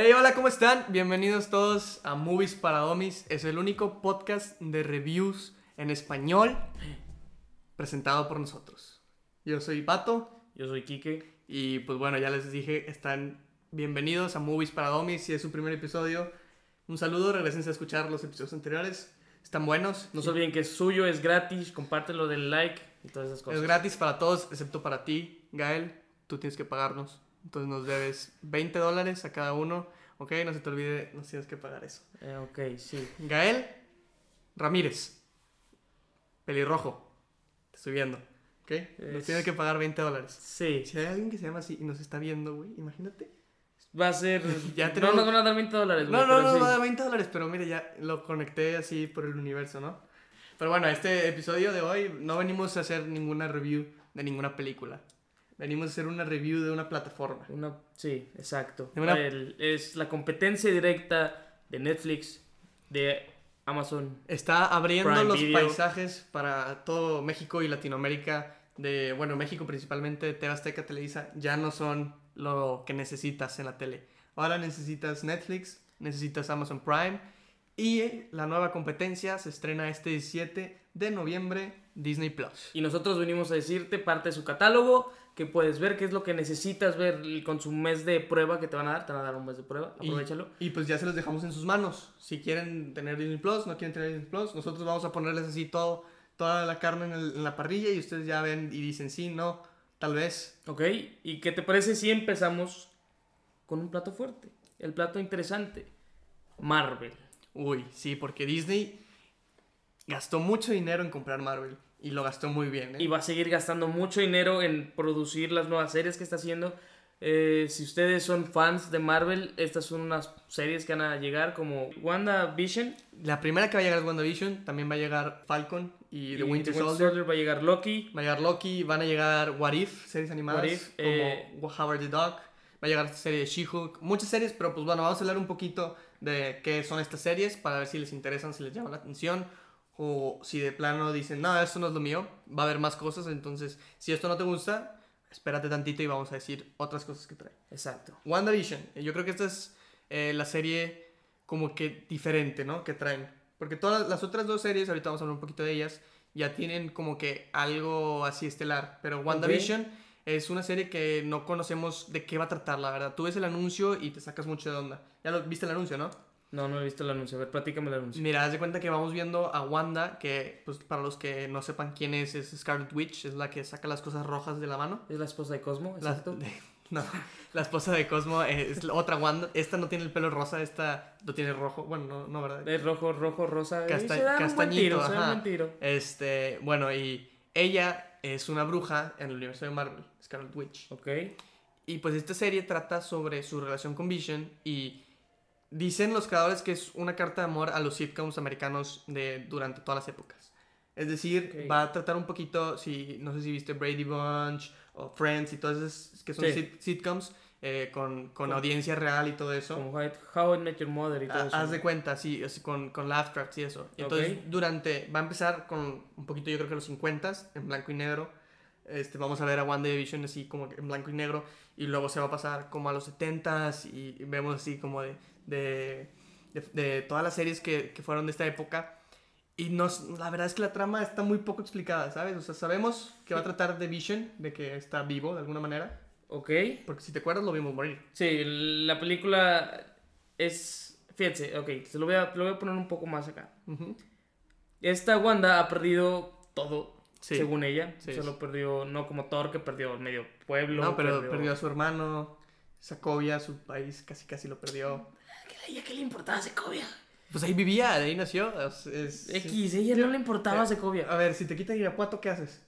Hey, hola, ¿cómo están? Bienvenidos todos a Movies para Domis. Es el único podcast de reviews en español presentado por nosotros. Yo soy Pato Yo soy Quique. y pues bueno, ya les dije, están bienvenidos a Movies para Domis. Si es su primer episodio, un saludo, regresense a escuchar los episodios anteriores. Están buenos. No se olviden que es suyo, es gratis, compártelo, del like y todas esas Es cosas. gratis para todos, excepto para ti, Gael. Tú tienes que pagarnos. Entonces nos debes 20 dólares a cada uno. Ok, no se te olvide, nos tienes que pagar eso. Eh, ok, sí. Gael Ramírez. Pelirrojo. Te estoy viendo. ¿Ok? Nos Es- tienes que pagar 20 dólares. Sí. Si hay alguien que se llama así y nos está viendo, güey, imagínate. Va a ser. Ya no tenemos- nos van a dar 20 dólares. No, no, pero no, sí. va a dar 20 dólares, pero mire, ya lo conecté así por el universo, ¿no? Pero bueno, este episodio de hoy no venimos a hacer ninguna review de ninguna película. Venimos a hacer una review de una plataforma. Una... Sí, exacto. Una- El- es la competencia directa de Netflix, de Amazon. Está abriendo Prime los Video. paisajes para todo México y Latinoamérica. De, bueno, México principalmente, TV Azteca, Televisa, ya no son lo que necesitas en la tele. Ahora necesitas Netflix, necesitas Amazon Prime y la nueva competencia se estrena este 17 de noviembre, Disney Plus. Y nosotros venimos a decirte parte de su catálogo, que puedes ver qué es lo que necesitas ver con su mes de prueba que te van a dar. Te van a dar un mes de prueba, Y- aprovechalo. Y, pues ya se los dejamos en sus manos. Si quieren tener Disney Plus, no quieren tener Disney Plus, nosotros vamos a ponerles así todo, toda la carne en, el- en la parrilla y ustedes ya ven y dicen sí, no, tal vez. Ok, ¿y qué te parece si empezamos con un plato fuerte? El plato interesante. Marvel. Uy, sí, porque Disney gastó mucho dinero en comprar Marvel y lo gastó muy bien. ¿eh? Y va a seguir gastando mucho dinero en producir las nuevas series que está haciendo. Eh, si ustedes son fans de Marvel, estas son unas series que van a llegar como WandaVision. La primera que va a llegar es WandaVision, también va a llegar Falcon y, The Winter Soldier. Va a llegar Loki. Va a llegar Loki, van a llegar What If, series animadas What If, como eh, Howard the Duck. Va a llegar serie de She-Hulk, muchas series, pero pues bueno, vamos a hablar un poquito de qué son estas series para ver si les interesan, si les llaman la atención o si de plano dicen, no, esto no es lo mío, va a haber más cosas, entonces si esto no te gusta, espérate tantito y vamos a decir otras cosas que trae. Exacto. WandaVision, eh, yo creo que esta es eh, la serie como que diferente, ¿no? Que traen. Porque todas las otras dos series, ahorita vamos a hablar un poquito de ellas, ya tienen como que algo así estelar. Pero WandaVision es una serie que no conocemos de qué va a tratar, la verdad. Tú ves el anuncio y te sacas mucho de onda. Ya lo viste el anuncio, ¿no? No, no he visto el anuncio. A ver, platícame el anuncio. Mira, haz de cuenta que vamos viendo a Wanda, que pues para los que no sepan quién es, es Scarlet Witch, es la que saca las cosas rojas de la mano. Es la esposa de Cosmo, La, exacto. de- no, la esposa de Cosmo es la otra Wanda. Esta no tiene el pelo rosa, esta lo tiene rojo. Bueno, no, no ¿verdad? Es rojo, rojo, rosa. Casta- se un buen castañito, tiro, ajá. un buen. Este, bueno, y ella es una bruja en el universo de Marvel, Scarlet Witch. Ok. Y pues esta serie trata sobre su relación con Vision y dicen los creadores que es una carta de amor a los sitcoms americanos de durante todas las épocas. Es decir, Ok. va a tratar un poquito, si no sé si viste Brady Bunch o Friends y todas esas que son Sí. sit- sitcoms eh, con, con Como- audiencia real y todo eso. Como How I, Met Your Mother y todo Ha- eso. Haz de cuenta, sí, así con, con laugh tracks y eso. Entonces, durante, va a empezar con un poquito, yo creo que los 50 en blanco y negro. Este, vamos a ver a WandaVision así como en blanco y negro. Y luego se va a pasar como a los 70s y, y vemos así como de, de, de, de todas las series que, que fueron de esta época. Y nos, la verdad es que la trama está muy poco explicada, ¿sabes? O sea, sabemos que va a tratar de Vision, de que está vivo de alguna manera. Ok. Porque si te acuerdas, lo vimos morir. Sí, la película es. Fíjense, ok, se lo voy a, lo voy a poner un poco más acá. Ujú. Esta Wanda ha perdido todo, Sí. según ella. Sí, Solo sí. perdió, no como Thor, que perdió medio pueblo. No, pero perdió... a su hermano, Sacovia, su país casi casi lo perdió. ¿A ella qué le importaba Secovia? Pues ahí vivía, de ahí nació. es- es- X, a ella no le importaba Eh, Secovia. A ver, si te quitan Irapuato, ¿qué haces?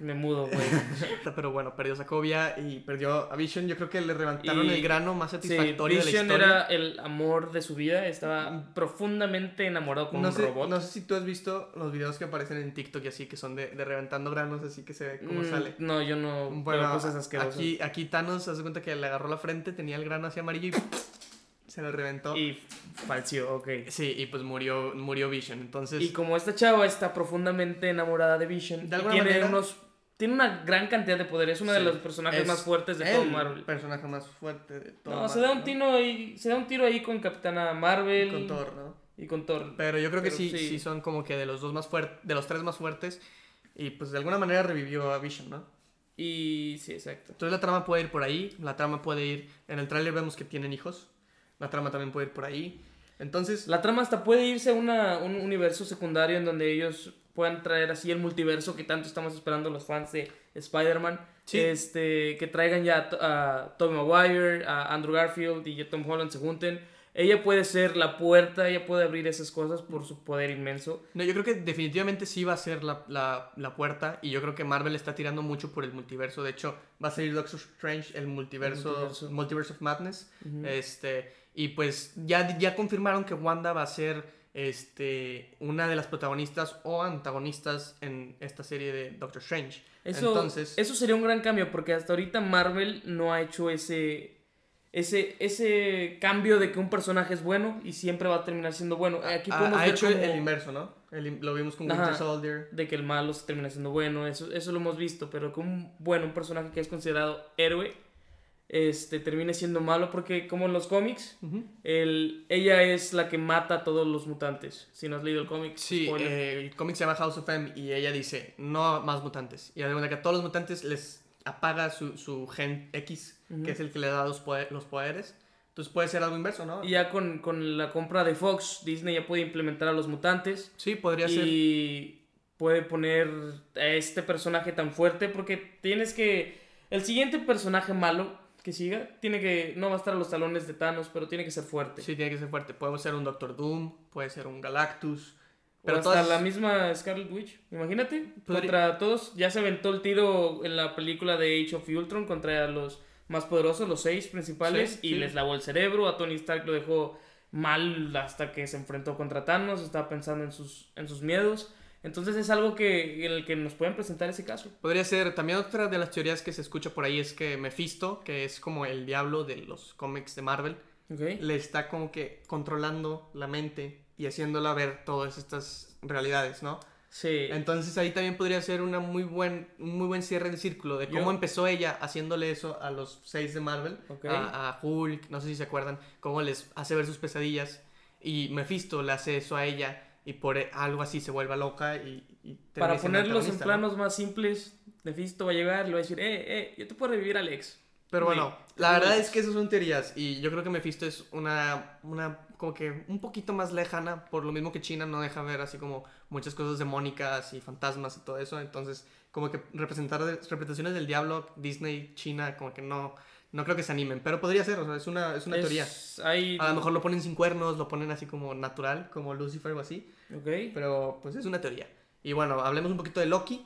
Me mudo, güey. Pero bueno, perdió Sacovia y perdió a Vision. Yo creo que le levantaron Y- el grano más Sí, satisfactorio de la Vision historia. era el amor de su vida. Estaba profundamente enamorado con No un sé, robot. no sé si tú has visto los videos que aparecen en TikTok y así, que son de, de reventando granos, así que se ve cómo Mm, sale. No, yo no. Bueno, cosas asquerosas. aquí, aquí Thanos, hace cuenta que le agarró la frente, tenía el grano así amarillo y se lo reventó. Y falció, ok. Sí, y pues murió, murió Vision. Entonces, Y como esta chava está profundamente enamorada de Vision, De y alguna tiene manera- unos tiene una gran cantidad de poder. Es uno de los personajes Es más fuertes de todo el Marvel. personaje más fuerte de todo No, se da, un Marvel, tiro ahí, se da un tiro ahí con Capitana Marvel. ¿no? Con Thor, ¿no? Y con Thor. Pero yo creo que sí. sí son como que de los dos más fuertes, de los tres más fuertes. Y pues de alguna manera revivió a Vision, ¿no? Y sí, exacto. Entonces la trama puede ir por ahí, la trama puede ir... En el tráiler vemos que tienen hijos, la trama también puede ir por ahí. Entonces, La trama hasta puede irse a una, un universo secundario en donde ellos puedan traer así el multiverso que tanto estamos esperando los fans de Spider-Man. Sí. Este, que traigan ya a, a Tobey Maguire, a Andrew Garfield y a Tom Holland se junten. Ella puede ser la puerta, ella puede abrir esas cosas por su poder inmenso. no, yo creo que definitivamente sí va a ser la, la, la puerta y yo creo que Marvel está tirando mucho por el multiverso. De hecho, va a salir Doctor Strange, el multiverso, El multiverso. Multiverse of Madness. Este, y pues ya, ya confirmaron que Wanda va a ser este, una de las protagonistas o antagonistas en esta serie de Doctor Strange. Eso, Entonces, eso sería un gran cambio porque hasta ahorita Marvel no ha hecho ese, ese, ese cambio de que un personaje es bueno y siempre va a terminar siendo bueno. Aquí ha, podemos ha ver hecho el inverso, ¿no? El lo vimos con Ajá. Winter Soldier. de que el malo se termina siendo bueno, eso, eso lo hemos visto, pero que un bueno, un personaje que es considerado héroe, este, termine siendo malo porque como en los cómics, el, ella es la que mata a todos los mutantes. Si no has leído el cómic, Sí, eh, el cómic se llama House of M y ella dice, no más mutantes. Y además que a todos los mutantes les apaga su, su gen X, que es el que le da los, poder- los poderes. Entonces puede ser algo inverso, ¿no? Y ya con, con la compra de Fox, Disney ya puede implementar a los mutantes. Sí, podría ser. y puede poner a este personaje tan fuerte porque tienes que el siguiente personaje malo que siga tiene que no va a estar a los talones de Thanos pero tiene que ser fuerte Sí, tiene que ser fuerte. Puede ser un Doctor Doom, puede ser un Galactus. o Pero hasta todas- la misma Scarlet Witch imagínate Podría- contra todos ya se aventó el tiro en la película de Age of Ultron contra los más poderosos los seis principales Sí, y sí. les lavó el cerebro a Tony Stark lo dejó mal hasta que se enfrentó contra Thanos estaba pensando en sus en sus miedos entonces es algo que en el que nos pueden presentar ese caso Podría ser, también otra de las teorías que se escucha por ahí es que Mephisto, que es como el diablo de los cómics de Marvel, le está como que controlando la mente y haciéndola ver todas estas realidades, ¿no? Sí. Entonces ahí también podría ser una muy buen, un muy buen cierre de círculo de cómo Yo- empezó ella haciéndole eso a los seis de Marvel, a, a Hulk, no sé si se acuerdan, cómo les hace ver sus pesadillas y Mephisto le hace eso a ella y por e- algo así se vuelva loca y... y Para ponerlos en antagonista, ¿no? planos más simples, Mephisto va a llegar y le va a decir, eh, eh, yo te puedo revivir Alex. Pero bueno, la güey. verdad es que esas son teorías y yo creo que Mephisto es una, una como que un poquito más lejana, por lo mismo que China no deja ver así como muchas cosas demónicas y fantasmas y todo eso, entonces como que representar representaciones del diablo, Disney, China, como que no, no creo que se animen, pero podría ser, o sea, es una, es una teoría. Es- Hay... A lo mejor lo ponen sin cuernos, lo ponen así como natural, como Lucifer o así, Ok. pero pues es una teoría. Y bueno, hablemos un poquito de Loki.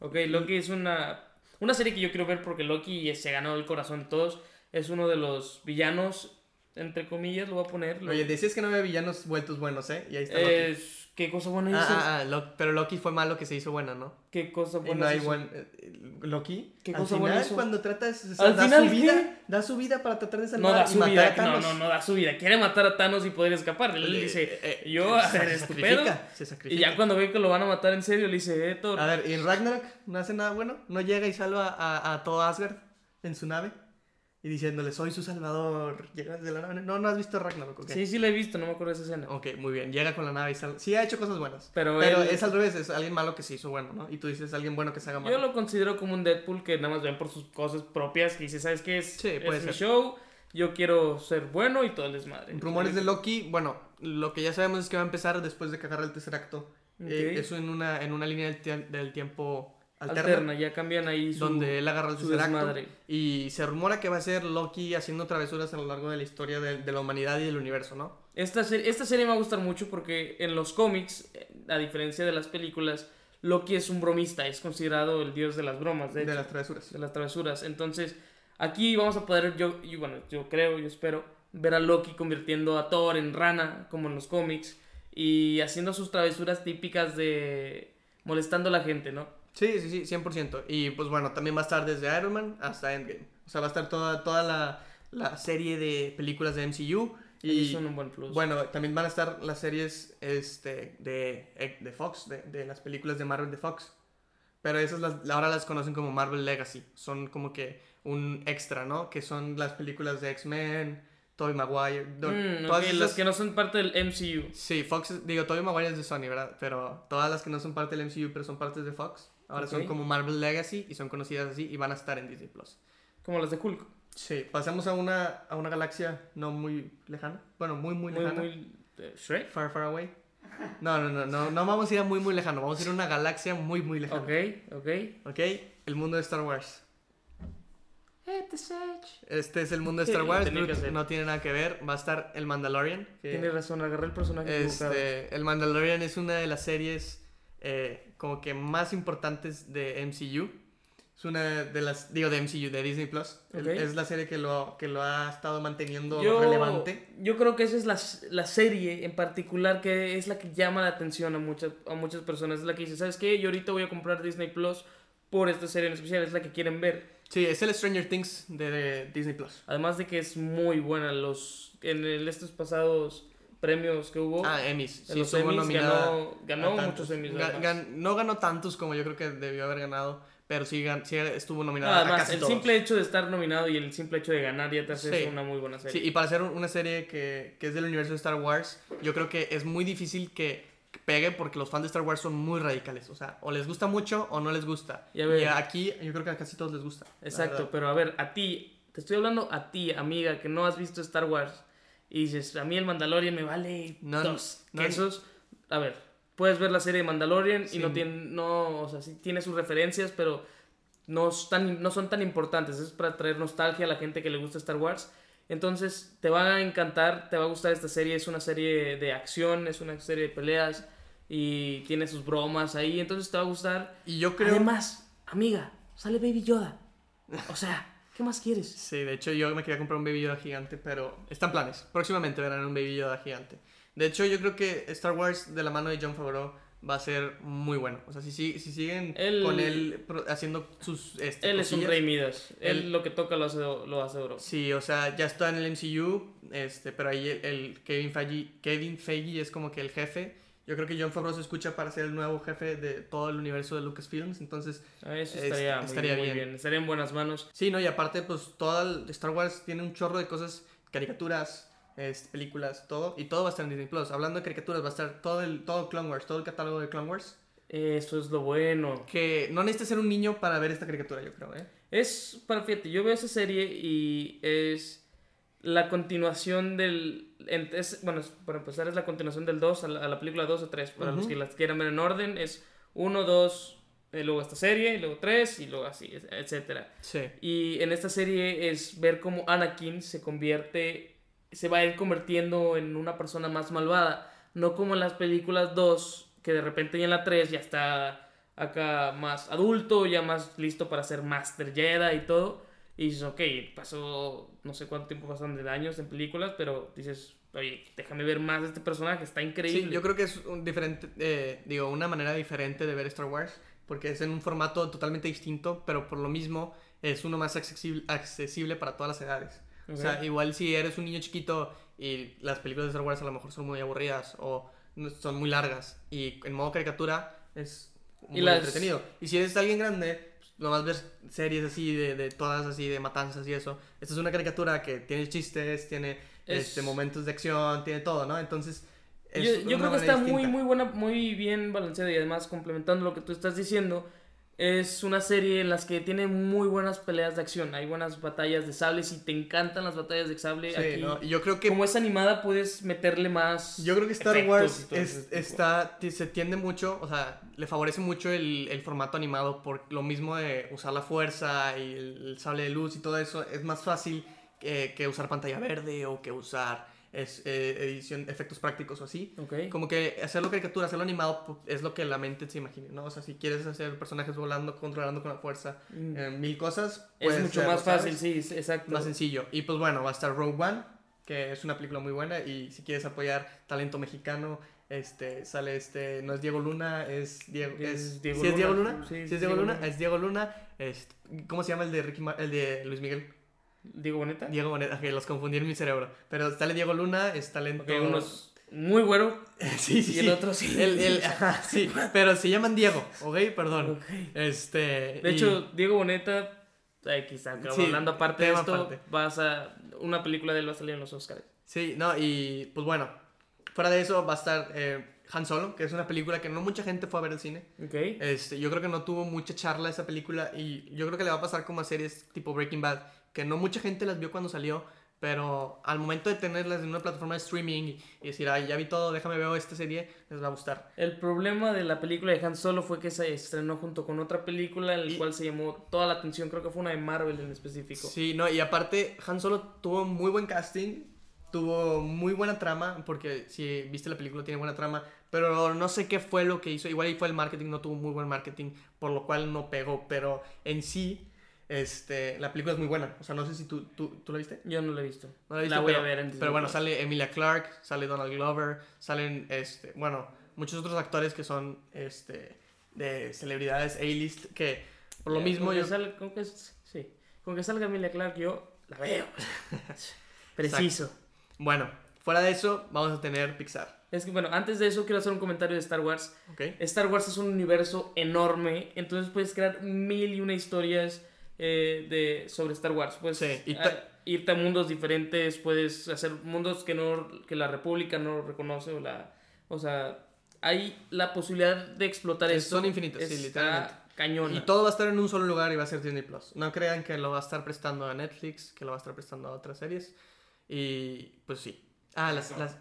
Ok, Loki es una, una serie que yo quiero ver porque Loki se ganó el corazón de todos. Es uno de los villanos, entre comillas, lo voy a poner. lo- Oye, decías que no había villanos vueltos buenos, ¿eh? Y ahí está Loki. es... ¿Qué cosa buena Ah, hizo? ah, ah, Lo- pero Loki fue malo que se hizo buena, ¿no? ¿Qué cosa Y buena no hay hizo? buen... eh, Loki, ¿Qué al cosa final, buena hizo? cuando tratas... o sea, ¿Al da final su qué? vida, da su vida para tratar de No salvar da y su matar vida, a no, Thanos. no, no da su vida. Quiere matar a Thanos y poder escapar. Él Eh, dice, eh, eh, yo se- se estupendo. sacrifica, se Y ya cuando ve que lo van a matar en serio, le dice, eh, Thor, A ver, ¿y en Ragnarok no hace nada bueno? ¿No llega y salva a, a todo Asgard en su nave? Y diciéndole, soy su salvador. Llega desde la nave. No, no has visto Ragnarok, ¿ok? Sí, sí la he visto, no me acuerdo de esa escena. Ok, muy bien. Llega con la nave y salva. Sí, ha hecho cosas buenas. Pero, Pero él- es al revés, es alguien malo que se hizo bueno, ¿no? Y tú dices alguien bueno que se haga malo. yo lo considero como un Deadpool que nada más ven por sus cosas propias, que dice, ¿sabes qué? Es, Sí, es puede mi ser. show, yo quiero ser bueno y todo el desmadre. Rumores de Loki, bueno, lo que ya sabemos es que va a empezar después de que el tercer acto. Eh, eso en una, en una línea del tiempo alterna, Alterna, ya cambian ahí su... donde él agarra el su desmadre. Y se rumora que va a ser Loki haciendo travesuras a lo largo de la historia de, de la humanidad y del universo, ¿no? Esta, serie, esta serie me va a gustar mucho porque en los cómics, eh, a diferencia de las películas, Loki es un bromista, es considerado el dios de las bromas, de, De, hecho, las travesuras. de las travesuras. Entonces, aquí vamos a poder, yo, y bueno, yo creo, yo espero, ver a Loki convirtiendo a Thor en rana, como en los cómics, y haciendo sus travesuras típicas de molestando a la gente, ¿no? Sí, sí, sí, 100%. Y pues bueno, también va a estar desde Iron Man hasta Endgame. O sea, va a estar toda, toda la, la serie de películas de MCU. Y son un buen plus. Bueno, también van a estar las series este, de, de Fox, de, de las películas de Marvel de Fox. Pero esas las, ahora las conocen como Marvel Legacy. Son como que un extra, ¿no? Que son las películas de X-Men, Tobey Maguire. Mm, todas ok, esas- las que no son parte del MCU. Sí, Fox, digo, Tobey Maguire es de Sony, ¿verdad? Pero todas las que no son parte del MCU, pero son partes de Fox, ahora son Ok. como Marvel Legacy y son conocidas así y van a estar en Disney Plus. Como las de Hulk. Sí, pasamos a una, a una galaxia no muy lejana. Bueno, muy, muy Muy, lejana. muy. eh, Shrek. Far, far away. No, no, no, no, no vamos a ir a muy, muy lejano. Vamos a ir a una galaxia muy, muy lejana. Ok, ok. ¿Ok? El mundo de Star Wars. Este Sage. Este es el mundo de Star Wars. no tiene nada que ver. Va a estar el Mandalorian. que- Tienes razón, agarré el personaje. Este, el Mandalorian es una de las series eh, como que más importantes de MCU. Es una de las, digo, de MCU, de Disney Plus. Es la serie que lo, que lo ha estado manteniendo yo, relevante. yo creo que esa es la, la serie en particular que es la que llama la atención a muchas, a muchas personas. Es la que dice, ¿sabes qué? Yo ahorita voy a comprar Disney Plus por esta serie en especial. Es la que quieren ver. Sí, es el Stranger Things de, de Disney Plus. Además de que es muy buena. Los, en el- estos pasados premios que hubo, Ah, Emmys. Sí, los estuvo Emmys nominada ganó, ganó muchos Emmys. Ga- gan- no ganó tantos como yo creo que debió haber ganado, pero sí, gan- sí estuvo nominada Además, casi el todos. simple hecho de estar nominado y el simple hecho de ganar ya te hace Sí. una muy buena Sí, serie. y para hacer un- una serie que, que es del universo de Star Wars, yo creo que es muy difícil que pegue porque los fans de Star Wars son muy radicales. O sea, o les gusta mucho o no les gusta. Y a ver- aquí yo creo que a casi todos les gusta. Exacto, pero a ver, a ti, te estoy hablando a ti, amiga, que no has visto Star Wars. Y dices, a mí el Mandalorian me vale No, dos no- quesos. A ver, puedes ver la serie de Mandalorian y Sí. no tiene, no, o sea, sí tiene sus referencias, pero no, están, no son tan importantes. Es para traer nostalgia a la gente que le gusta Star Wars. Entonces, te va a encantar, te va a gustar esta serie. Es una serie de acción, es una serie de peleas y tiene sus bromas ahí. Entonces, te va a gustar. Y yo creo... Además, amiga, sale Baby Yoda. O sea, ¿qué más quieres? Sí, de hecho yo me quería comprar un Baby Yoda gigante, pero están planes. Próximamente verán un Baby Yoda gigante. De hecho yo creo que Star Wars de la mano de John Favreau va a ser muy bueno. O sea, si, si, si siguen Él- con él haciendo sus... Este, Él es un cosillas, rey Midas. Él, Él- lo que toca lo hace, lo hace oro. Sí, o sea, ya está en el MCU, este, pero ahí el, el Kevin, Feige, Kevin Feige es como que el jefe. Yo creo que John Favreau se escucha para ser el nuevo jefe de todo el universo de Lucasfilms, entonces Ah, Es- estaría, muy- estaría muy, bien. Estaría en buenas manos. Sí, ¿no? Y aparte, pues, todo el Star Wars tiene un chorro de cosas, caricaturas, películas, todo, y todo va a estar en Disney Plus. Hablando de caricaturas, va a estar todo el, todo Clone Wars, todo el catálogo de Clone Wars. Eso es lo bueno. Que no necesitas ser un niño para ver esta caricatura, yo creo, ¿eh? Es, para fíjate, yo veo esa serie y es la continuación del... es- bueno, para empezar es la continuación del 2 a la, a la película 2 o 3. Para los que las quieran ver en orden es 1, 2, eh, luego esta serie, y luego 3 y luego así, etcétera. Sí. Y en esta serie es ver cómo Anakin se convierte, se va a ir convirtiendo en una persona más malvada. No como en las películas 2, que de repente ya en la 3 ya está acá más adulto, ya más listo para ser Master Jedi y todo. Y dices, ok, pasó, no sé cuánto tiempo pasan de años en películas, pero dices, oye, déjame ver más de este personaje, está increíble. Sí, yo creo que es un diferente, eh, digo, una manera diferente de ver Star Wars, porque es en un formato totalmente distinto, pero por lo mismo es uno más accesible, accesible para todas las edades. O sea, igual si eres un niño chiquito y las películas de Star Wars a lo mejor son muy aburridas o son muy largas y en modo caricatura es muy las- entretenido. Y si eres alguien grande, nomás ves series así de, de todas así de matanzas y eso. Esta es una caricatura que tiene chistes, tiene Es- este, momentos de acción, tiene todo, ¿no? Entonces... es Yo, yo creo que está muy, muy buena, muy bien balanceada y además complementando lo que tú estás diciendo, es una serie en las que tiene muy buenas peleas de acción, hay buenas batallas de sable, si te encantan las batallas de sable, Sí, aquí, ¿no? Y yo creo que como es animada puedes meterle más... Yo creo que Star Wars es- está, se tiende mucho, o sea, le favorece mucho el, el formato animado por lo mismo de usar la fuerza y el, el sable de luz y todo eso. Es más fácil que usar pantalla verde o que usar es, eh, edición, efectos prácticos o así. Ok. Como que hacerlo caricatura, hacerlo animado pu- es lo que la mente se imagine, ¿no? O sea, si quieres hacer personajes volando, controlando con la fuerza, Mm. eh, mil cosas, es mucho más fácil, sí, exacto. más sencillo. Y pues bueno, va a estar Rogue One, que es una película muy buena. Y si quieres apoyar talento mexicano, este sale este. No es Diego Luna, es Diego. Es Es, Diego ¿sí es Diego Luna. Luna? Sí, Sí, es Diego Luna. Es Diego Luna. este, ¿Cómo se llama el de Ricky Ma- el de Luis Miguel? Diego Boneta. Diego Boneta, que los confundí en mi cerebro. Pero sale Diego Luna, es talento. Ok, unos muy güero. Sí, sí, Y el sí. otro sí. El- el- ajá, sí, pero se llaman Diego, ¿ok? Perdón. Ok. Este. De y- hecho, Diego Boneta, X, aunque Sí, hablando aparte de esto, aparte. vas a. Una película de él va a salir en los Oscars. Sí, no, y pues bueno, fuera de eso va a estar eh, Han Solo, que es una película que no mucha gente fue a ver al cine. Ok. Este, yo creo que no tuvo mucha charla esa película y yo creo que le va a pasar como a series tipo Breaking Bad, que no mucha gente las vio cuando salió, pero al momento de tenerlas en una plataforma de streaming y, decir, ay, ya vi todo, déjame ver esta serie, les va a gustar. El problema de la película de Han Solo fue que se estrenó junto con otra película en la Y- cual se llamó toda la atención, creo que fue una de Marvel en específico. Sí, no, y aparte, Han Solo tuvo muy buen casting, tuvo muy buena trama, porque si viste la película tiene buena trama, pero no sé qué fue lo que hizo, igual ahí fue el marketing, no tuvo muy buen marketing, por lo cual no pegó, pero en sí, este, la película es muy buena, o sea, no sé si tú, tú, ¿tú la viste. Yo no la he visto. No la, he visto, la voy pero, a ver Disney Pero bueno, sale Emilia Clarke, sale Donald Glover, salen, este, bueno, muchos otros actores que son, este, de celebridades A-list, que por lo mismo con que yo... con que, sí, con que salga Emilia Clarke yo la veo. Preciso. Bueno, fuera de eso, vamos a tener Pixar, Es que bueno, antes de eso quiero hacer un comentario de Star Wars. Star Wars es un universo enorme, entonces puedes crear mil y una historias eh, de, sobre Star Wars. Puedes Sí, y ta- irte a mundos diferentes, puedes hacer mundos que, no, que la República no reconoce o la... O sea, hay la posibilidad de explotar Es- esto. son infinitas, sí, literalmente. Cañona. Y todo va a estar en un solo lugar y va a ser Disney Plus. No crean que lo va a estar prestando a Netflix, que lo va a estar prestando a otras series. Y pues sí. Ah, las, las-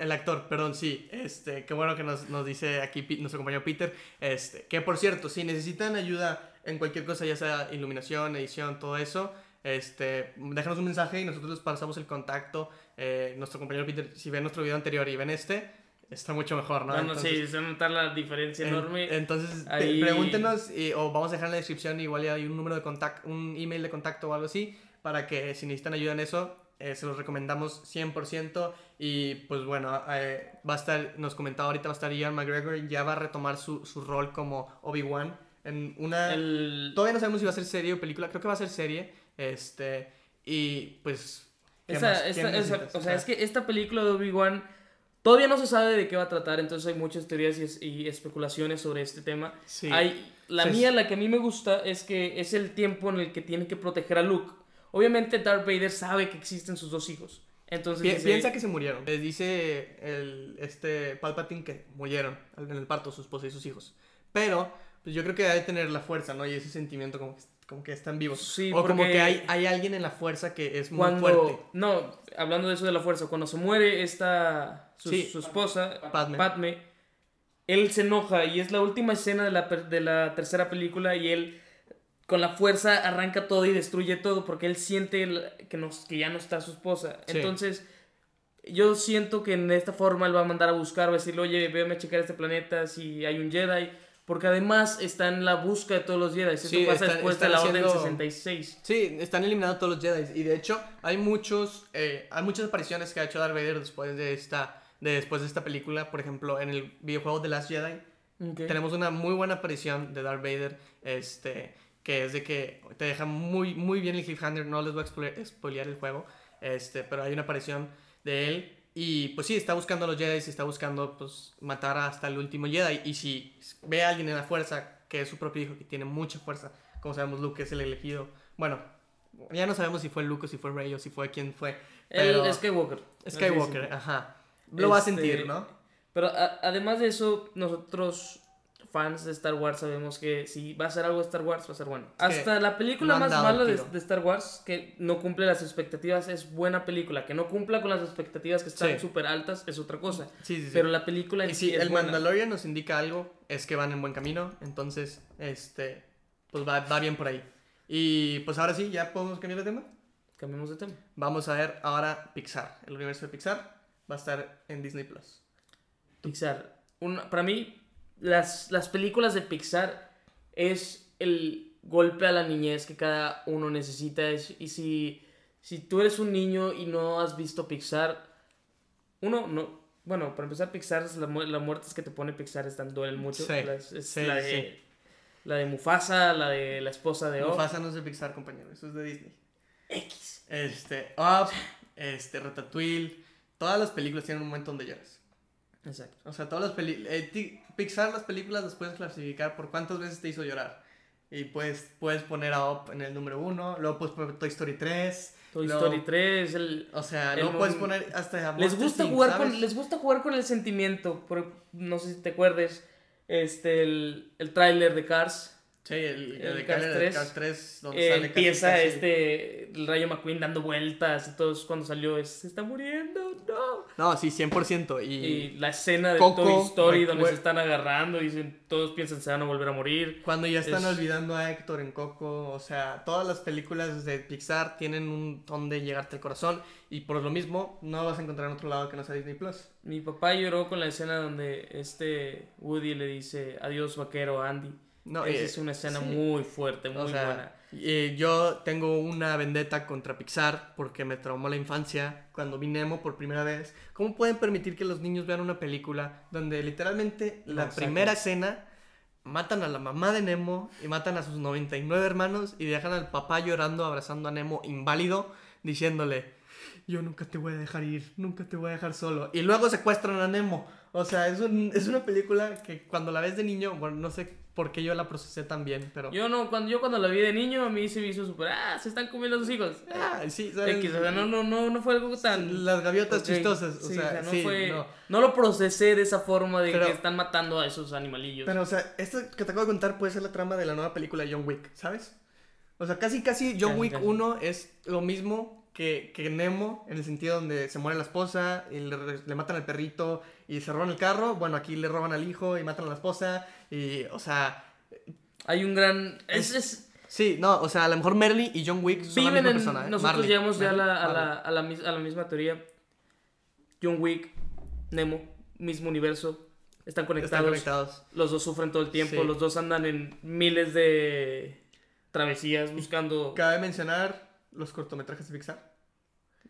el actor, perdón, sí. Este, qué bueno que nos, nos dice aquí nuestro compañero Peter. Este, que por cierto, si necesitan ayuda en cualquier cosa, ya sea iluminación, edición, todo eso, este, déjanos un mensaje y nosotros les pasamos el contacto. Eh, nuestro compañero Peter, si ven nuestro video anterior y ven este, está mucho mejor, ¿no? Bueno, Entonces- sí, se va a notar la diferencia en- enorme. entonces, Ahí- pregúntenos y- o vamos a dejar en la descripción igual hay un número de contacto, un email de contacto o algo así, para que si necesitan ayuda en eso, eh, se los recomendamos 100%. Y pues bueno, eh, va a estar, nos comentaba ahorita, va a estar Ian McGregor, ya va a retomar su, su rol como Obi-Wan en una... el, Todavía no sabemos si va a ser serie o película, creo que va a ser serie. Este, y pues... ¿qué Esa- esta- esa- o sea, Ah, es que esta película de Obi-Wan todavía no se sabe de qué va a tratar, entonces hay muchas teorías y, es- y especulaciones sobre este tema. sí. Hay, la mía, la que a mí me gusta, es que es el tiempo en el que tiene que proteger a Luke. Obviamente Darth Vader sabe que existen sus dos hijos. Entonces Pi- dice- piensa que se murieron. Les dice el, este Palpatine que murieron en el parto su esposa y sus hijos. Pero pues yo creo que debe tener la fuerza, ¿no? Y ese sentimiento como que, como que están vivos. Sí, o como que hay, hay alguien en la fuerza que es muy cuando fuerte. no, hablando de eso de la fuerza, cuando se muere esta su, Sí. su esposa Padme. Padme, él se enoja y es la última escena de la, de la tercera película y él con la fuerza arranca todo y destruye todo porque él siente que, nos, que ya no está su esposa. Sí. Entonces, yo siento que en esta forma él va a mandar a buscar, va a decirle, oye, véame a checar este planeta si hay un Jedi. Porque además está en la búsqueda de todos los Jedi. Esto Sí, pasa están- después están de la Orden haciendo- 66. Sí, están eliminando a todos los Jedi. Y de hecho, hay muchos. eh, hay muchas apariciones que ha hecho Darth Vader después de esta. De, después de esta película. Por ejemplo, en el videojuego The Last Jedi. Ok. Tenemos una muy buena aparición de Darth Vader, este, que es de que te deja muy, muy bien el cliffhanger, no les voy a spoiler- spoilear el juego, este, pero hay una aparición de él y pues sí, está buscando a los Jedi, está buscando pues matar hasta el último Jedi y si ve a alguien en la fuerza, que es su propio hijo, que tiene mucha fuerza, como sabemos Luke es el elegido, bueno, ya no sabemos si fue Luke o si fue Rey o si fue quien fue, pero El Skywalker. Skywalker, ajá, lo va a Este, sentir, ¿no? Pero a- además de eso, nosotros fans de Star Wars sabemos que si va a ser algo de Star Wars, va a ser bueno. Hasta la película más mala de, Star Wars, que no cumple las expectativas, es buena película. Que no cumpla con las expectativas que están Sí. súper altas es otra cosa. Sí, sí, sí. Pero la película en Y si el buena. Mandalorian nos indica algo, es que van en buen camino. Entonces, este, pues va, va bien por ahí. Y pues ahora sí, ya podemos cambiar de tema. Cambiemos de tema. Vamos a ver ahora Pixar. El universo de Pixar va a estar en Disney Plus. Pixar. Una- para mí, las, las películas de Pixar es el golpe a la niñez que cada uno necesita. Es- y si, si tú eres un niño y no has visto Pixar, uno, no. Bueno, para empezar, Pixar, es la, mu- la muerte es que te pone Pixar están duelen mucho. Sí, Las- es sí, la, sí. de, la de Mufasa, la de la esposa de Op. Mufasa no es de Pixar, compañero. Eso es de Disney. X. Este, Up, este, Ratatouille. Todas las películas tienen un momento donde lloras. Exacto. O sea, todas las películas. Pixar, las películas las puedes clasificar por cuántas veces te hizo llorar. Y puedes, puedes poner a Up en el número uno, luego puedes poner Toy Story 3. Toy luego- Story 3, el... O sea, luego puedes poner hasta a Les gusta, Inc., jugar ¿sabes? con, les gusta jugar con el sentimiento. Por, no sé si te acuerdes. Este, el, el tráiler de Cars. Sí, el, el, el de Cars Cars 3, 3, Cars 3 donde eh, sale casi- empieza casi- este el Rayo McQueen dando vueltas y todos cuando salió es se está muriendo no sí, 100%. Y, y la escena de Coco, Toy Story donde se están agarrando y dicen todos piensan se van a volver a morir cuando ya están es- olvidando a Héctor en Coco, o sea, todas las películas de Pixar tienen un ton de llegarte al corazón. Y por lo mismo, no vas a encontrar en otro lado que no sea Disney Plus. mi papá lloró con la escena donde este Woody le dice adiós vaquero Andy No, esa eh, es una escena sí. muy fuerte muy O sea, buena eh, yo tengo una vendetta contra Pixar porque me traumó la infancia cuando vi Nemo por primera vez. ¿Cómo pueden permitir que los niños vean una película donde literalmente la primera escena matan a la mamá de Nemo y matan a sus 99 hermanos y dejan al papá llorando, abrazando a Nemo inválido, diciéndole, yo nunca te voy a dejar ir, nunca te voy a dejar solo. Y luego secuestran a Nemo. O sea, es, un- es una película que cuando la ves de niño, bueno, no sé por qué yo la procesé tan bien, pero... yo no cuando yo cuando la vi de niño a mí se me hizo súper ah se están comiendo sus hijos Ah, sí, ¿sabes? X, o sea, no, no, no, no fue algo tan Las gaviotas chistosas, o sí, sea, no, sí, fue- no. no lo procesé de esa forma de Pero- que están matando a esos animalillos. Pero, o sea, esto que te acabo de contar puede ser la trama de la nueva película John Wick, ¿sabes? O sea, casi, casi John Casi, Wick casi. 1 es lo mismo que, que Nemo, en el sentido donde se muere la esposa y le, le matan al perrito y se roban el carro. Bueno, aquí le roban al hijo y matan a la esposa y, o sea... Hay un gran... Es, es- Sí, no, o sea, a lo mejor Merly y John Wick son la viven misma en... persona, ¿eh? Nosotros Marley, llegamos ya a la, a, la, a, la, a la misma teoría. John Wick, Nemo, mismo universo. Están conectados. Están conectados. Los dos sufren todo el tiempo. Sí. Los dos andan en miles de travesías buscando... Cabe mencionar los cortometrajes de Pixar.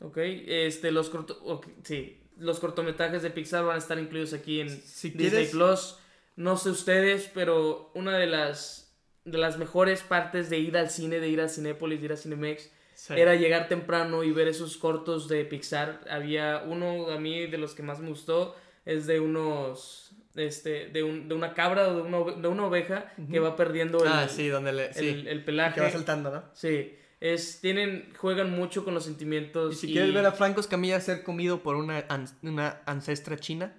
Ok, este, los corto... sí, los cortometrajes de Pixar van a estar incluidos aquí en Si Disney quieres- Plus. No sé ustedes, pero una de las de las mejores partes de ir al cine, de ir a Cinépolis, de ir a Cinemex, Sí. era llegar temprano y ver esos cortos de Pixar. Había uno a mí de los que más me gustó es de unos este de, un, de una cabra o de una, de una oveja que va perdiendo el, Ah, sí, donde le... Sí, el, el pelaje. que va saltando, ¿no? Sí, es tienen juegan mucho con los sentimientos Y si quieres ver a Franco Escamilla ser comido por una, an- una ancestra china,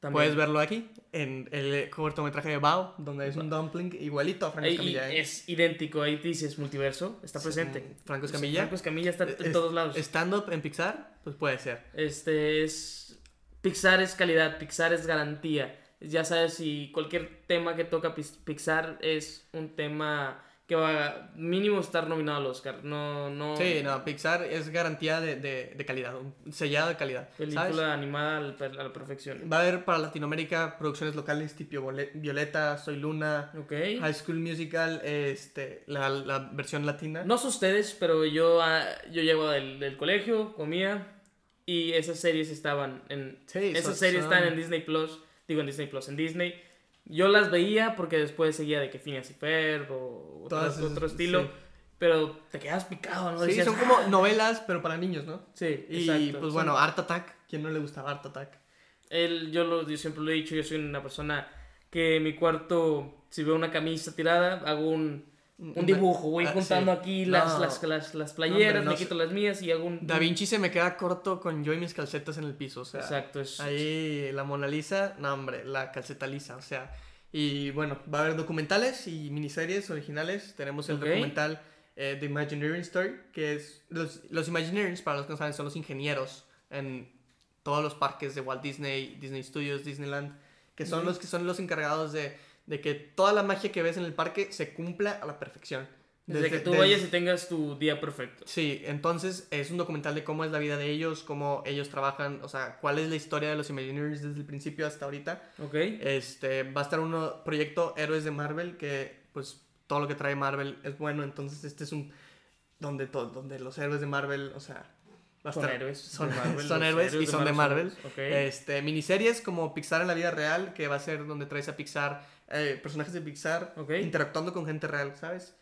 también. puedes verlo aquí, en el cortometraje de Bao, donde es un dumpling igualito a Franco Escamilla. ¿eh? es idéntico, ahí dices multiverso, está presente. Franco O sea, Escamilla. Franco Escamilla está en Es- todos lados. Stand-up en Pixar, pues puede ser. Este es. Pixar es calidad, Pixar es garantía. Ya sabes, si cualquier tema que toca Pix- Pixar es un tema que va a mínimo estar nominado al Oscar. No, no. Sí, no, Pixar es garantía de, de, de calidad, sellado de calidad. Película ¿sabes? animada a la perfección. Va a haber para Latinoamérica producciones locales tipo Violeta, Soy Luna, Ok. High School Musical, este, la, la versión latina. No sé ustedes, pero yo, ah, yo llego del, del colegio, comía. Y esas series estaban en. Sí, esas series son- están en Disney Plus. Digo en Disney Plus, en Disney. Yo las veía porque después seguía de que Phineas y Ferb o otro, Todas otro estilo. sí. Pero te quedas picado, ¿no? Sí, Decías, son como novelas, pero para niños, ¿no? Sí, Y exacto. pues bueno, Art Attack, ¿quién no le gusta Art Attack? Él, yo, lo, yo siempre lo he dicho, yo soy una persona que en mi cuarto, si veo una camisa tirada, hago un, un dibujo, voy Ah, juntando sí. aquí las, No. las, las, las No, playeras, hombre, no me quito las mías y hago un... Da Vinci se me queda corto con yo y mis calcetas en el piso, o sea. Exacto, es... Ahí la Mona Lisa, no hombre, la calceta lisa, o sea. Y bueno, va a haber documentales y miniseries originales. Tenemos el Ok. documental eh, The Imagineering Story, que es... Los, los Imagineers, para los que no saben, son los ingenieros en todos los parques de Walt Disney, Disney Studios, Disneyland, que son Ujú. los que son los encargados de, de que toda la magia que ves en el parque se cumpla a la perfección. Desde, que tú desde- vayas y tengas tu día perfecto. Sí, entonces es un documental de cómo es la vida de ellos, cómo ellos trabajan, o sea, cuál es la historia de los Imagineers desde el principio hasta ahorita. ¿Ok? Este, va a estar un proyecto Héroes de Marvel, que pues todo lo que trae Marvel es bueno, entonces este es un donde to- donde los héroes de Marvel, o sea, Son héroes. son, Marvel, son héroes y son de Marvel. son- Ok. Este, miniseries como Pixar en la vida real, que va a ser donde traes a Pixar, eh, personajes de Pixar Ok. interactuando con gente real, ¿sabes?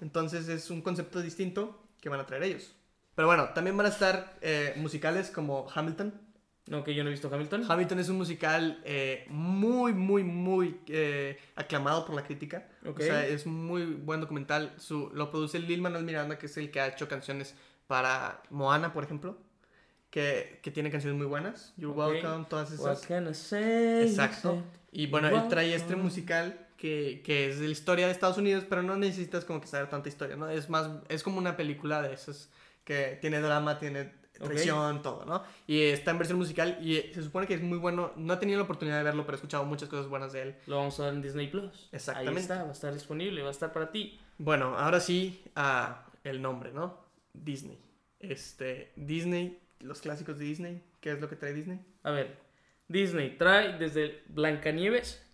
Entonces es un concepto distinto que van a traer ellos. Pero bueno, también van a estar eh, musicales como Hamilton, No, que yo no he visto Hamilton. Hamilton es un musical eh, muy, muy, muy eh, aclamado por la crítica. Ok. O sea, es muy buen documental. Su, lo produce Lil Manuel Miranda, que es el que ha hecho canciones para Moana, por ejemplo. Que, que tiene canciones muy buenas. You're Ok. welcome, todas What esas. can I say? Exacto. Y bueno, él trae este musical que, que es de la historia de Estados Unidos, pero no necesitas como que saber tanta historia, ¿no? Es más, es como una película de esas que tiene drama, tiene traición, todo, ¿no? Y está en versión musical y se supone que es muy bueno. No he tenido la oportunidad de verlo, pero he escuchado muchas cosas buenas de él. Lo vamos a ver en Disney Plus. Exactamente. Ahí está, va a estar disponible, va a estar para ti. Bueno, ahora sí a el nombre, ¿no? Disney. Este, Disney, los clásicos de Disney, ¿qué es lo que trae Disney? A ver, Disney trae desde Blancanieves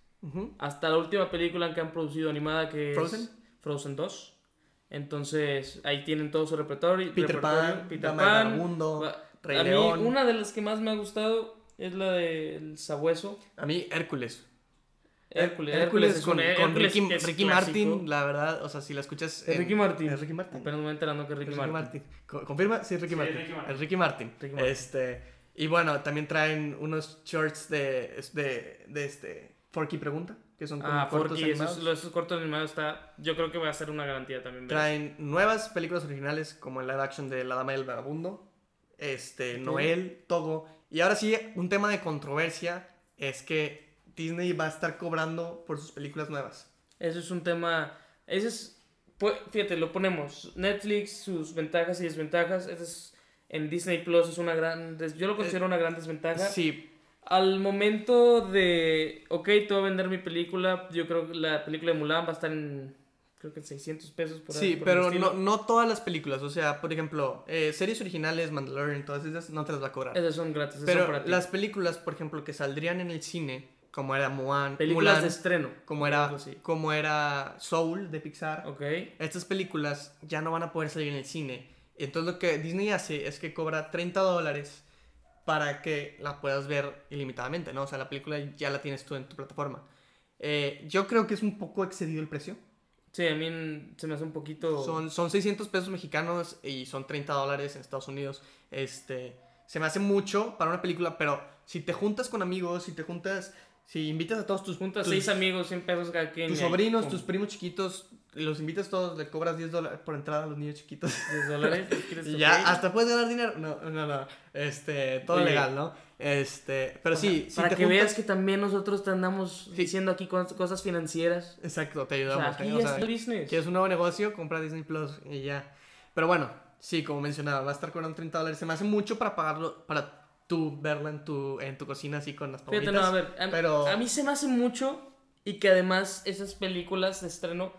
hasta la última película que han producido animada que Frozen. es Frozen 2. Entonces, ahí tienen todo su repertorio. Peter repertorio, Pan, Peter Pan. Rey a mí, León. una de las que más me ha gustado es la del Sabueso. A mí, Hércules. Hércules. Hércules, es con, Hércules Ricky. Martin, la verdad, o sea, si la escuchas... Es en- Ricky Martin. Es Ricky Martin. Apenas me voy enterando que es Ricky, Ricky Martin. Martin. Co- ¿Confirma? Sí, es Ricky Sí, Martin. Ricky Martin. Es Ricky Martin. Ricky Martin. Este, y bueno, también traen unos shorts de, de, de este, Forky Pregunta, que son como Ah, cortos Forky, animados. esos, esos cortos animados está. Yo creo que va a ser una garantía también. ¿verdad? Traen nuevas películas originales como el live action de La Dama y el Vagabundo, este. Noel, Togo. Y ahora sí, un tema de controversia es que Disney va a estar cobrando por sus películas nuevas. Eso es un tema. Ese es. pues, Fíjate, lo ponemos. Netflix, sus ventajas y desventajas. Ese es, en Disney Plus es una gran. Yo lo considero una gran desventaja. Eh, Sí, Al momento de. Ok, te voy a vender mi película. Yo creo que la película de Mulan va a estar en. Creo que en 600 pesos por ahí, Sí, por pero no, no todas las películas. O sea, por ejemplo, eh, series originales, Mandalorian, todas esas, no te las va a cobrar. Esas son gratis. esas son Pero para ti. las películas, por ejemplo, que saldrían en el cine, como era Mulan, películas Mulan, de estreno. como, era, como era Soul de Pixar, Ok. estas películas ya no van a poder salir en el cine. Entonces lo que Disney hace es que cobra 30 dólares para que la puedas ver ilimitadamente, ¿no? O sea, la película ya la tienes tú en tu plataforma. Eh, yo creo que es un poco excedido el precio. Sí, a mí se me hace un poquito. Son, son 600 pesos mexicanos y son 30 dólares en Estados Unidos. Este, se me hace mucho para una película, pero si te juntas con amigos, si te juntas, si invitas a todos tus, Juntas seis amigos, 100 pesos cada quien. tus sobrinos, tus primos chiquitos, los invitas todos, le cobras 10 dólares por entrada a los niños chiquitos. 10 dólares. ¿quieres Y ya, hasta puedes ganar dinero. No, no, no. Este, todo Oye. legal, ¿no? Este, pero sí, si Para te que juntas- veas que también nosotros te andamos Sí. diciendo aquí cos- cosas financieras. Exacto, te O sea, ayudamos. aquí. O sea, es business. quieres un nuevo negocio, compra Disney Plus y ya. Pero bueno, sí, como mencionaba, va a estar cobrando 30 dólares. Se me hace mucho para pagarlo, para tú verla en tu, en tu cocina así con las Fíjate, palomitas. no, a ver, a, pero- a mí se me hace mucho y que además esas películas de estreno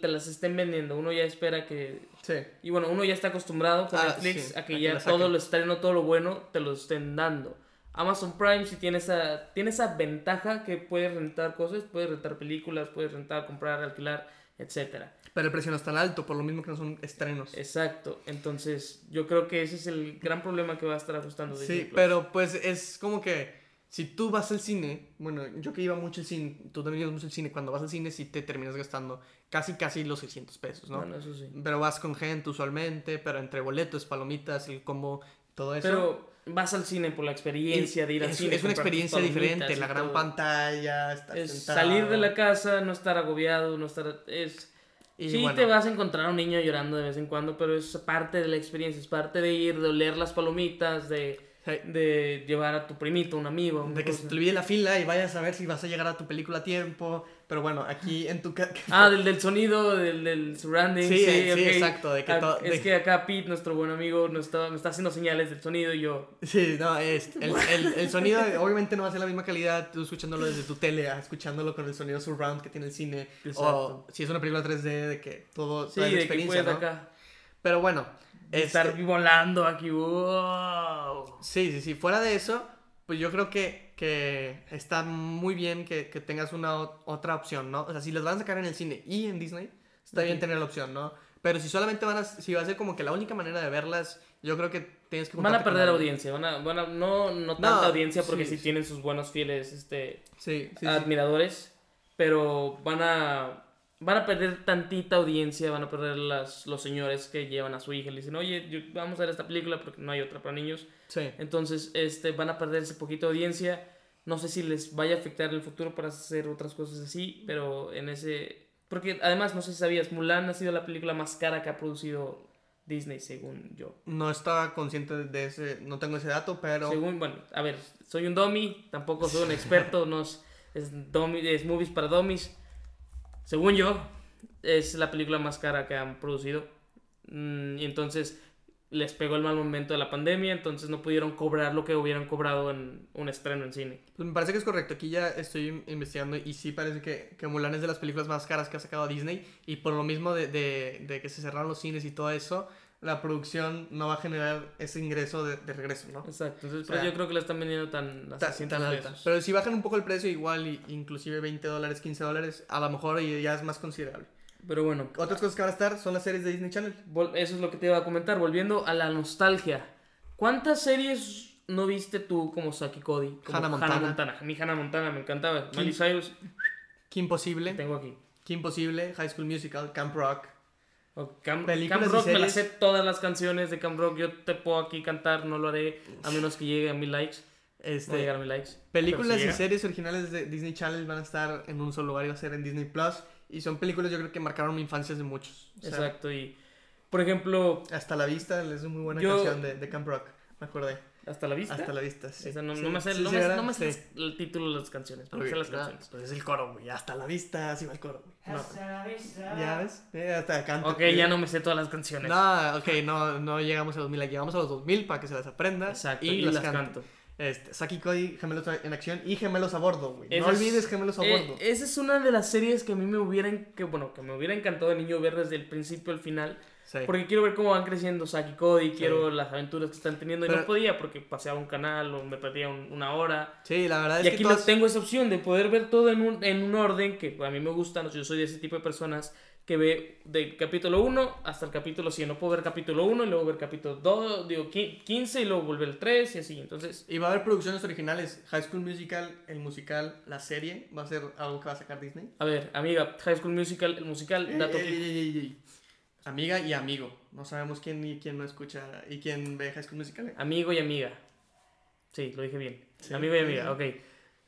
te las estén vendiendo. Uno ya espera que... Sí. Y bueno, uno ya está acostumbrado con Ah, Netflix sí, a que a ya todo lo estreno, todo lo bueno, te lo estén dando. Amazon Prime sí tiene esa, tiene esa ventaja que puedes rentar cosas, puedes rentar películas, puedes rentar, comprar, alquilar, etcétera. Pero el precio no es tan alto, por lo mismo que no son estrenos. Exacto. Entonces, yo creo que ese es el gran problema que va a estar ajustando Disney Sí, Plus. pero pues es como que si tú vas al cine, bueno, yo que iba mucho al cine, tú también ibas mucho al cine, cuando vas al cine sí te terminas gastando casi casi los 600 pesos, ¿no? Bueno, eso sí. Pero vas con gente usualmente, pero entre boletos, palomitas, el combo, todo eso. Pero vas al cine por la experiencia de ir al es, cine. es una experiencia diferente, la gran todo. pantalla, estar Es sentado. salir de la casa, no estar agobiado, no estar... Es... Y sí, bueno, te vas a encontrar a un niño llorando de vez en cuando, pero es parte de la experiencia, es parte de ir, de oler las palomitas, de, de llevar a tu primito, un amigo. de que se te olvide la fila y vayas a ver si vas a llegar a tu película a tiempo. Pero bueno, aquí en tu. Ah, del, del sonido, del, del surrounding. Sí, Sí, eh, sí, ok. exacto, de que Ah, todo- Es de- que acá Pete, nuestro buen amigo, nos está, me está haciendo señales del sonido y yo... Sí, no, es, el, el, el sonido obviamente no va a ser la misma calidad tú escuchándolo desde tu tele, a escuchándolo con el sonido surround que tiene el cine. Exacto. O si es una película 3D, de que todo Sí, trae la de que experiencia, ¿no? acá Pero bueno, estar este, volando aquí. ¡Wow! sí, sí, sí. Fuera de eso, pues yo creo que, que está muy bien que, que tengas una otra opción, ¿no? O sea, si las van a sacar en el cine y en Disney, está bien Ujú. tener la opción, ¿no? Pero si solamente van a, si va a ser como que la única manera de verlas, yo creo que tienes que Van a perder audiencia, van a, van a- no, no tanta audiencia porque sí, sí, tienen sus buenos fieles este, Sí, sí, sí. admiradores, pero van a van a perder tantita audiencia, van a perder las, los señores que llevan a su hija y le dicen, oye, yo- vamos a ver esta película porque no hay otra para niños. Sí. Entonces, este, van a perder ese poquito de audiencia. No sé si les vaya a afectar en el futuro para hacer otras cosas así, pero en ese... Porque además, no sé si sabías, Mulan ha sido la película más cara que ha producido Disney, según yo. No estaba consciente de ese, no tengo ese dato, pero Según, bueno, a ver, soy un dummy, tampoco soy un experto, no es, es, dummy- es movies para dummies. Según yo, es la película más cara que han producido. Mm, y entonces les pegó el mal momento de la pandemia, entonces no pudieron cobrar lo que hubieran cobrado en un estreno en cine. pues me parece que es correcto. Aquí ya estoy investigando y sí parece que, Mulan es de las películas más caras que ha sacado Disney. Y por lo mismo de- de que se cerraron los cines y todo eso, la producción no va a generar ese ingreso de, de regreso, ¿no? Exacto, entonces O por eso sea, yo creo que la están vendiendo tan, a Ta- 600 tan alta. pesos. Pero si bajan un poco el precio, igual, y- inclusive 20 dólares, 15 dólares, a lo mejor ya es más considerable. Pero bueno, Otras cosas que van a estar son las series de Disney Channel. Eso es lo que te iba a comentar. Volviendo a la nostalgia. ¿Cuántas series no viste tú como Saki Cody? Como Hannah Montana. Montana. A mí Hannah Montana me encantaba. Miley Cyrus, Qué imposible. tengo aquí. Qué imposible. High School Musical, Camp Rock. Cam- y Rock, me las sé todas las canciones de Camp Rock. Yo te puedo aquí cantar, no lo haré a menos que llegue a mil likes. No Este, a llegar a mil likes. películas si y series originales de Disney Channel van a estar en un solo lugar y va a ser en Disney Plus. Y son películas yo creo que marcaron infancias de muchos. O sea, Exacto. Y, por ejemplo, Hasta la vista es una muy buena Yo- canción de, de Camp Rock. Me acordé. Hasta la vista. Hasta la vista, sí. Esa no, Sí, no me sé, sí, no sí, me- no me sé Sí. el título de las canciones. pero me sé las canciones. Pues es el coro, güey. Hasta la vista, así va el coro. güey. No, Hasta la vista. ¿Ya ves? Eh, hasta canta. Ok, ya no me sé todas las canciones. No, ok, no, no llegamos a los 2000, llegamos a los 2000 para que se las aprenda. Exacto, y, las, cante. canto. Este, Saki Cody, gemelos en acción y gemelos a bordo, güey. No olvides gemelos a Eh, bordo. esa es una de las series que a mí me hubieran, que bueno, que me hubiera encantado de niño ver desde el principio al final, Sí. porque quiero ver cómo van creciendo Saki y Cody, quiero las aventuras que están teniendo y Pero- no podía porque paseaba un canal o me perdía un- una hora. Sí, la verdad es y que aquí todas- lo tengo esa opción de poder ver todo en un, en un orden que a mí me gusta, yo soy de ese tipo de personas que ve del capítulo 1 hasta el capítulo 100, no puedo ver capítulo 1 y luego ver capítulo 2, digo qui- 15 y luego volver al 3 y así, entonces Y va a haber producciones originales. High School Musical, el musical, la serie, va a ser algo que va a sacar Disney. A ver, amiga, High School Musical, el musical, dato ey, ey, ey. Amiga y amigo. No sabemos quién y quién no escucha y quién ve High School Musical. ¿eh? amigo y amiga. Sí, lo dije bien. Sí, amigo y amiga, sí. ok.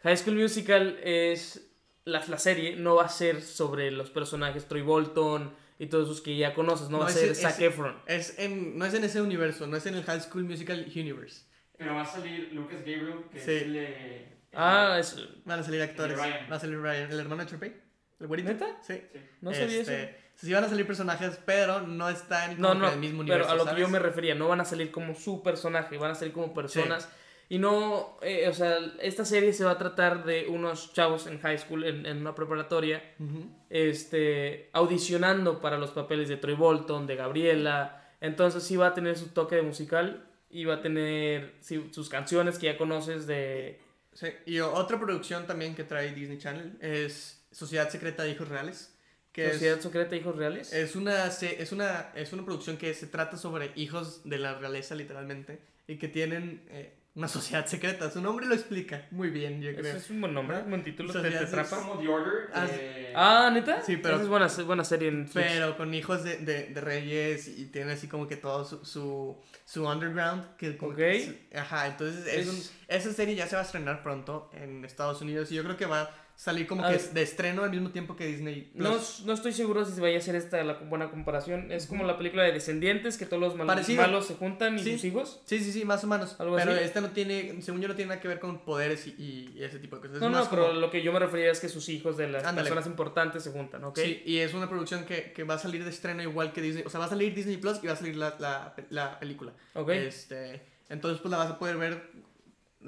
High School Musical es. La, la serie no va a ser sobre los personajes Troy Bolton y todos esos que ya conoces, no, No, va a ser ese- Zac Efron. Es en, no es en ese universo, no es en el High School Musical Universe. Pero va a salir Lucas Gabriel, que Sí. es el de- Ah, es. Van a salir actores. Ryan. Va a salir Ryan, el hermano de Trepey. ¿El güerito? ¿Neta? Sí. Sí. No sabía Este, eso. Sí van a salir personajes, pero no están No, como que no, en el mismo pero universo. a lo que yo ¿sabes? me refería, no van a salir como su personaje, van a salir como personas. Y no, eh, o sea, esta serie se va a tratar de unos chavos en high school, en, en una preparatoria, Ujú. este, audicionando para los papeles de Troy Bolton, de Gabriela. Entonces sí va a tener su toque de musical y va a tener sí, sus canciones que ya conoces de... Sí, y otra producción también que trae Disney Channel es Sociedad Secreta de Hijos Reales. Que Sociedad es, Secreta de Hijos Reales. es, una, se- es, una, es una producción que se trata sobre hijos de la realeza, literalmente, y que tienen eh, una sociedad secreta. Su nombre lo explica muy bien, yo creo. es un buen nombre, un buen título, te, atrapa. como The Order. Ah, de- Ah, ¿neta? Sí, pero- Esa es buena, buena serie en Netflix. Pero con hijos de, de, de reyes y tiene así como que todo su, su, su underground. Que como Ok. que es- ajá, entonces es Es- un- esa serie ya se va a estrenar pronto en Estados Unidos y yo creo que va a salir como A que ver. de estreno al mismo tiempo que Disney. No, Plus. no estoy seguro si se vaya a hacer esta la buena comparación. Es como la película de Descendientes, que todos los mal- Parecido. malos se juntan y Sí. sus hijos. Sí, sí, sí, más o menos. ¿Algo pero así? este no tiene, según yo, no tiene nada que ver con poderes y, y ese tipo de cosas. Es no, más no, pero como- lo que yo me refería es que sus hijos de las Ándale. personas importantes se juntan, ¿ok? Sí, y es una producción que, que va a salir de estreno igual que Disney. O sea, va a salir Disney Plus y va a salir la, la, la película. ¿Ok? Este, entonces, pues la vas a poder ver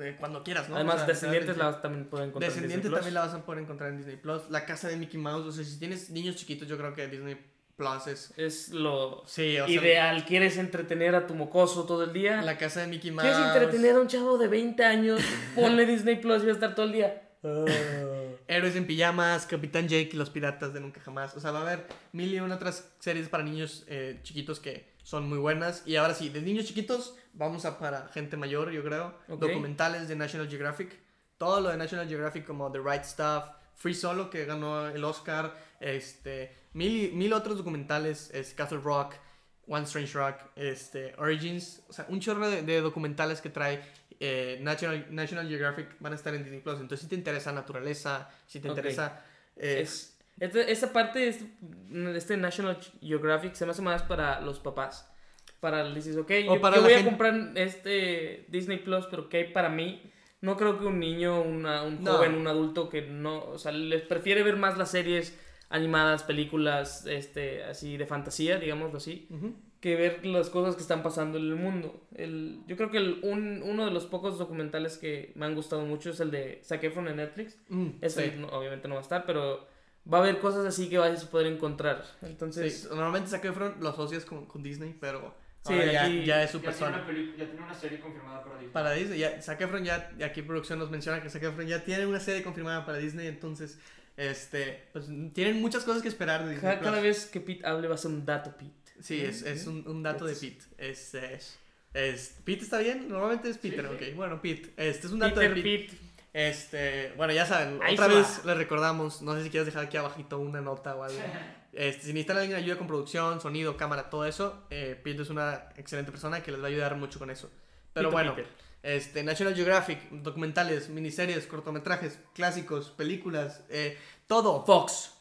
eh, cuando quieras, ¿no? Además, O sea, Descendientes la también pueden encontrar en Descendiente Disney Plus. también la vas a poder encontrar en Disney Plus. La casa de Mickey Mouse, o sea, si tienes niños chiquitos, yo creo que Disney Plus es. Es lo Sí, o sea, ideal. ¿Quieres entretener a tu mocoso todo el día? La casa de Mickey Mouse. ¿Quieres entretener a un chavo de 20 años? Ponle Disney Plus y va a estar todo el día. Héroes en pijamas, Capitán Jake y los piratas de nunca jamás. O sea, va a haber mil y una otras series para niños eh, chiquitos que son muy buenas. Y ahora sí, de niños chiquitos, vamos a para gente mayor, yo creo. Ok. Documentales de National Geographic. Todo lo de National Geographic como The Right Stuff, Free Solo, que ganó el Oscar, este, mil, mil otros documentales, es Castle Rock, One Strange Rock, este, Origins, o sea, un chorro de, de documentales que trae eh, National, National Geographic van a estar en Disney Plus. Entonces, si te interesa naturaleza, si te Ok. interesa... eh, Es, este- esta parte, este, este National Geographic se me hace más para los papás. Para, dices, ok, O yo, para yo voy gente- a comprar este Disney Plus, pero ¿qué hay para mí? No creo que un niño, una- un No. joven, un adulto que no, o sea, les prefiere ver más las series animadas, películas, este, así de fantasía, digámoslo así, que ver las cosas que están pasando en el mundo. El, yo creo que el- un- uno de los pocos documentales que me han gustado mucho es el de Zac Efron en Netflix. Mm, Ese sí. no- obviamente no va a estar, pero va a haber cosas así que vas a poder encontrar. Entonces, Sí, normalmente Zac Efron lo asocias con, con Disney, pero Sí, ahora ya, aquí- ya es su Ya tiene, persona. ya tiene una serie confirmada para Disney. Para Disney, ya, Zac Efron ya, aquí producción nos menciona que Zac Efron ya tiene una serie confirmada para Disney, entonces, este, pues tienen muchas cosas que esperar de Disney. cada, vez que Pete hable va a ser un dato Pete. Sí, es, es un, un dato de Es- Pete. Es, eh, es, ¿Pete está bien? Normalmente es Peter, Sí, sí. ok. Bueno, Pete. Este es un dato Peter de Pete. Pete. Este, bueno, ya saben, Ahí otra vez les recordamos, no sé si quieres dejar aquí abajito una nota o algo. Este, si necesitan alguien que ayude con producción, sonido, cámara, todo eso, eh, es una excelente persona que les va a ayudar mucho con eso. Pero Pito bueno, Peter. este, National Geographic, documentales, miniseries, cortometrajes, clásicos, películas, eh, todo. Fox.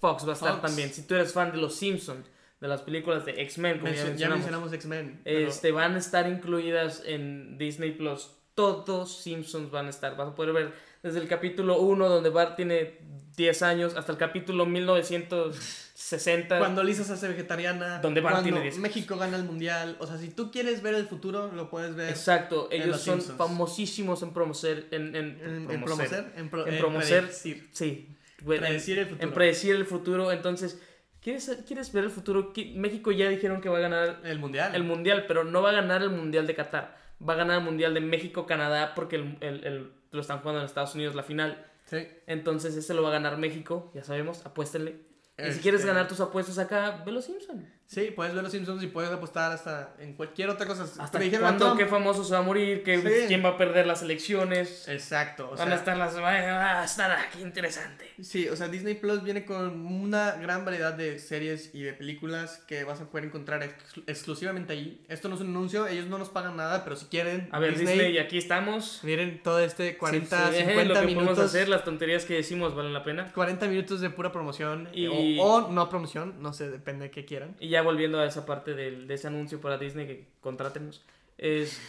Fox va a estar Fox. también. Si tú eres fan de los Simpsons, de las películas de X-Men, como ya Mencio- ya mencionamos, mencionamos X-Men. pero- este, van a estar incluidas en Disney Plus. Todos Simpsons van a estar. Vas a poder ver desde el capítulo 1, donde Bart tiene 10 años, hasta el capítulo 1960. Cuando Lisa se hace vegetariana, Donde Bart cuando tiene 10 México gana el mundial, o sea, si tú quieres ver el futuro, lo puedes ver Exacto, en ellos Los son Simpsons. famosísimos en promocer, en, en, en, en promocer. en, pro- En en promocer. predecir. Sí, Predecir el futuro. en predecir el futuro. Entonces, ¿quieres, ¿quieres ver el futuro? México ya dijeron que va a ganar el mundial. el mundial, pero no va a ganar el mundial de Qatar. Va a ganar el mundial de México-Canadá porque el, el- el- lo están jugando en Estados Unidos la final. Sí. Entonces, ese lo va a ganar México, ya sabemos, apuéstenle. Y si Este- quieres ganar tus apuestas acá, ve los Simpsons. Sí, puedes ver los Simpsons y puedes apostar hasta en cualquier otra cosa. Hasta a cuándo, qué famoso se va a morir, qué, Sí. quién va a perder las elecciones. Exacto. O Van a sea, estar las. Va a estar aquí interesante. Sí, o sea, Disney Plus viene con una gran variedad de series y de películas que vas a poder encontrar ex- exclusivamente ahí. Esto no es un anuncio, ellos no nos pagan nada, pero si quieren, A ver, Disney, aquí estamos. miren todo este 40, Sí, sí, 50 lo que minutos. podemos hacer, las tonterías que decimos valen la pena. 40 minutos de pura promoción Y- o, o no promoción, no sé, depende de qué quieran. Y ya volviendo a esa parte del, de ese anuncio para Disney que contrátenos, es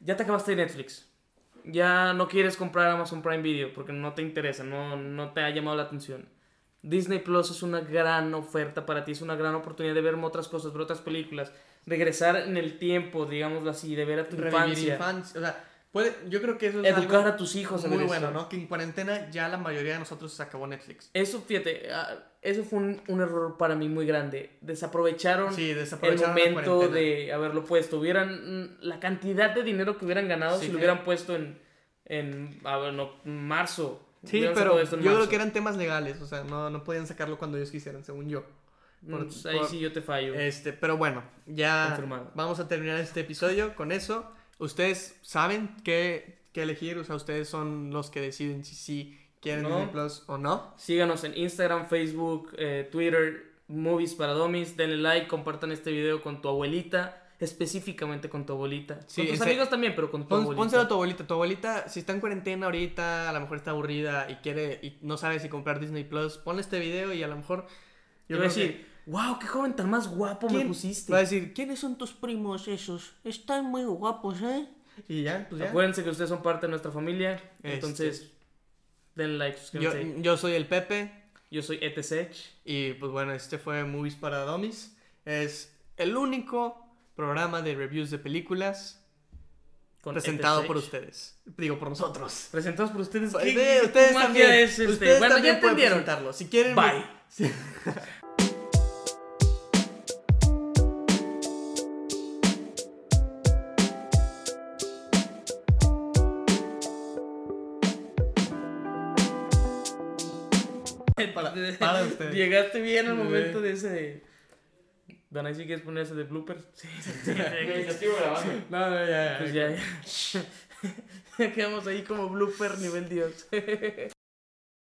ya te acabaste de Netflix. Ya no quieres comprar Amazon Prime Video porque no te interesa, no, no te ha llamado la atención. Disney Plus es una gran oferta para ti, es una gran oportunidad de ver otras cosas, ver otras películas, regresar en el tiempo, digámoslo así, de ver a tu infancia, infancia, o sea, puede, yo creo que eso es educar algo a tus hijos muy bueno. ¿no? Que en cuarentena ya la mayoría de nosotros se acabó Netflix. Eso, fíjate, ah, eso fue un, un error para mí muy grande. Desaprovecharon Sí, el desaprovecharon momento de haberlo puesto. Hubieran mm, la cantidad de dinero que hubieran ganado Sí, si lo hubieran puesto en, en a ver, no, marzo. Sí, Hubieran pero yo creo que eran temas legales, o sea, no, no podían sacarlo cuando ellos quisieran, según yo. por- Mm, ahí por- sí yo te fallo. Este, pero bueno, ya Confirmado. vamos a terminar este episodio con eso. Ustedes saben qué, qué elegir, o sea, ustedes son los que deciden si sí quieren No. Disney Plus o no. Síganos en Instagram, Facebook, eh, Twitter, Movies para Domis. Denle like, compartan este video con tu abuelita. Específicamente con tu abuelita. Sí, con tus ese- amigos también, pero con tu Pon- abuelita. pónselo a tu abuelita. Tu abuelita, si está en cuarentena ahorita, a lo mejor está aburrida y quiere y no sabe si comprar Disney Plus, ponle este video y a lo mejor Yo yo creo que- decir, wow, qué joven tan más guapo me ¿Quién- pusiste. Va a decir, ¿quiénes son tus primos esos? Están muy guapos, ¿eh? Y ya, pues ya. Acuérdense que ustedes son parte de nuestra familia. Este. Entonces, denle like, Yo, suscríbanse. Yo, yo soy el Pepe soy ETSEC. y pues bueno, este fue Movies para Dummies. Es el único programa de reviews de películas con presentado ETSEC. por ustedes. Digo, por nosotros. Presentados por ustedes. Pues, ¿Qué, ustedes magia también. es este? Ustedes bueno, también ya entendieron. Si quieren... Bye. Sí. Para, para ustedes. Llegaste bien al Sí. momento de ese. Van ahí si quieres poner ese de bloopers. Sí, sí, sí. Ya estoy grabando. No, no, ya, ya. Pues ya, ya. Ya quedamos ahí como blooper nivel Dios.